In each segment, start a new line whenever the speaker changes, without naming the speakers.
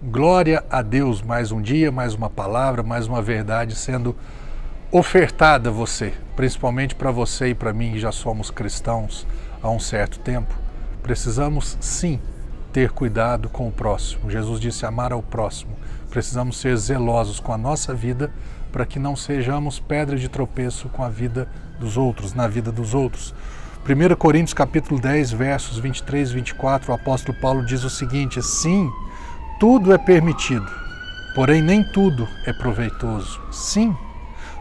Glória a Deus, mais um dia, mais uma palavra, mais uma verdade sendo ofertada a você, principalmente para você e para mim que já somos cristãos há um certo tempo. Precisamos sim ter cuidado com o próximo. Jesus disse amar ao próximo. Precisamos ser zelosos com a nossa vida para que não sejamos pedra de tropeço com a vida dos outros, na vida dos outros. 1 Coríntios capítulo 10, versos 23 e 24, o apóstolo Paulo diz o seguinte: Sim, tudo é permitido, porém nem tudo é proveitoso. Sim,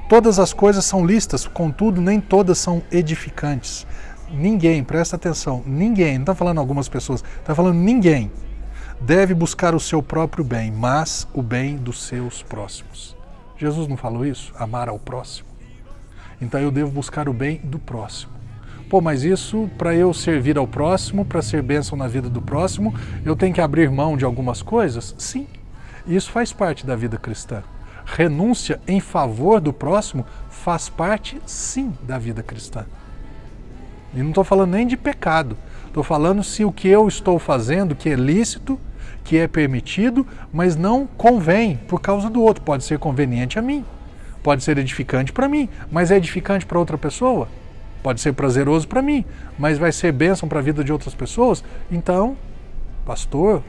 todas as coisas são listas, contudo nem todas são edificantes. Ninguém, presta atenção, ninguém, não está falando algumas pessoas, está falando ninguém, deve buscar o seu próprio bem, mas o bem dos seus próximos. Jesus não falou isso? Amar ao próximo. Então eu devo buscar o bem do próximo. Pô, mas isso para eu servir ao próximo, para ser bênção na vida do próximo, eu tenho que abrir mão de algumas coisas? Sim. Isso faz parte da vida cristã. Renúncia em favor do próximo faz parte, sim, da vida cristã. E não estou falando nem de pecado. Estou falando se o que eu estou fazendo, que é lícito, que é permitido, mas não convém por causa do outro. Pode ser conveniente a mim, pode ser edificante para mim, mas é edificante para outra pessoa? Pode ser prazeroso para mim, mas vai ser bênção para a vida de outras pessoas? Então, pastor,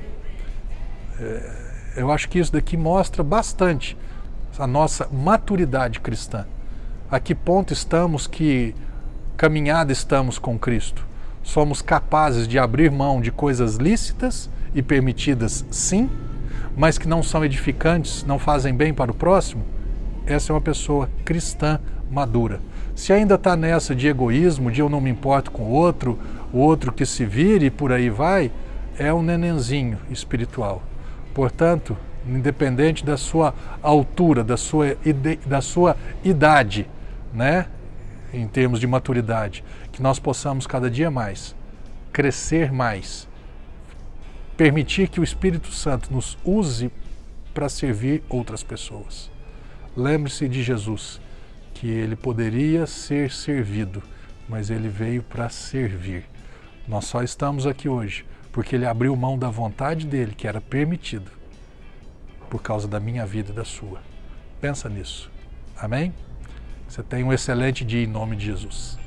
é, eu acho que isso daqui mostra bastante a nossa maturidade cristã. A que ponto estamos, que caminhada estamos com Cristo? Somos capazes de abrir mão de coisas lícitas e permitidas, sim, mas que não são edificantes, não fazem bem para o próximo? Essa é uma pessoa cristã madura. Se ainda está nessa de egoísmo, de eu não me importo com o outro, o outro que se vire e por aí vai, é um nenenzinho espiritual. Portanto, independente da sua altura, da sua, da sua idade, né, em termos de maturidade, que nós possamos cada dia mais crescer mais, permitir que o Espírito Santo nos use para servir outras pessoas. Lembre-se de Jesus que ele poderia ser servido, mas ele veio para servir. Nós só estamos aqui hoje porque ele abriu mão da vontade dele, que era permitido, por causa da minha vida e da sua. Pensa nisso. Amém? Você tem um excelente dia em nome de Jesus.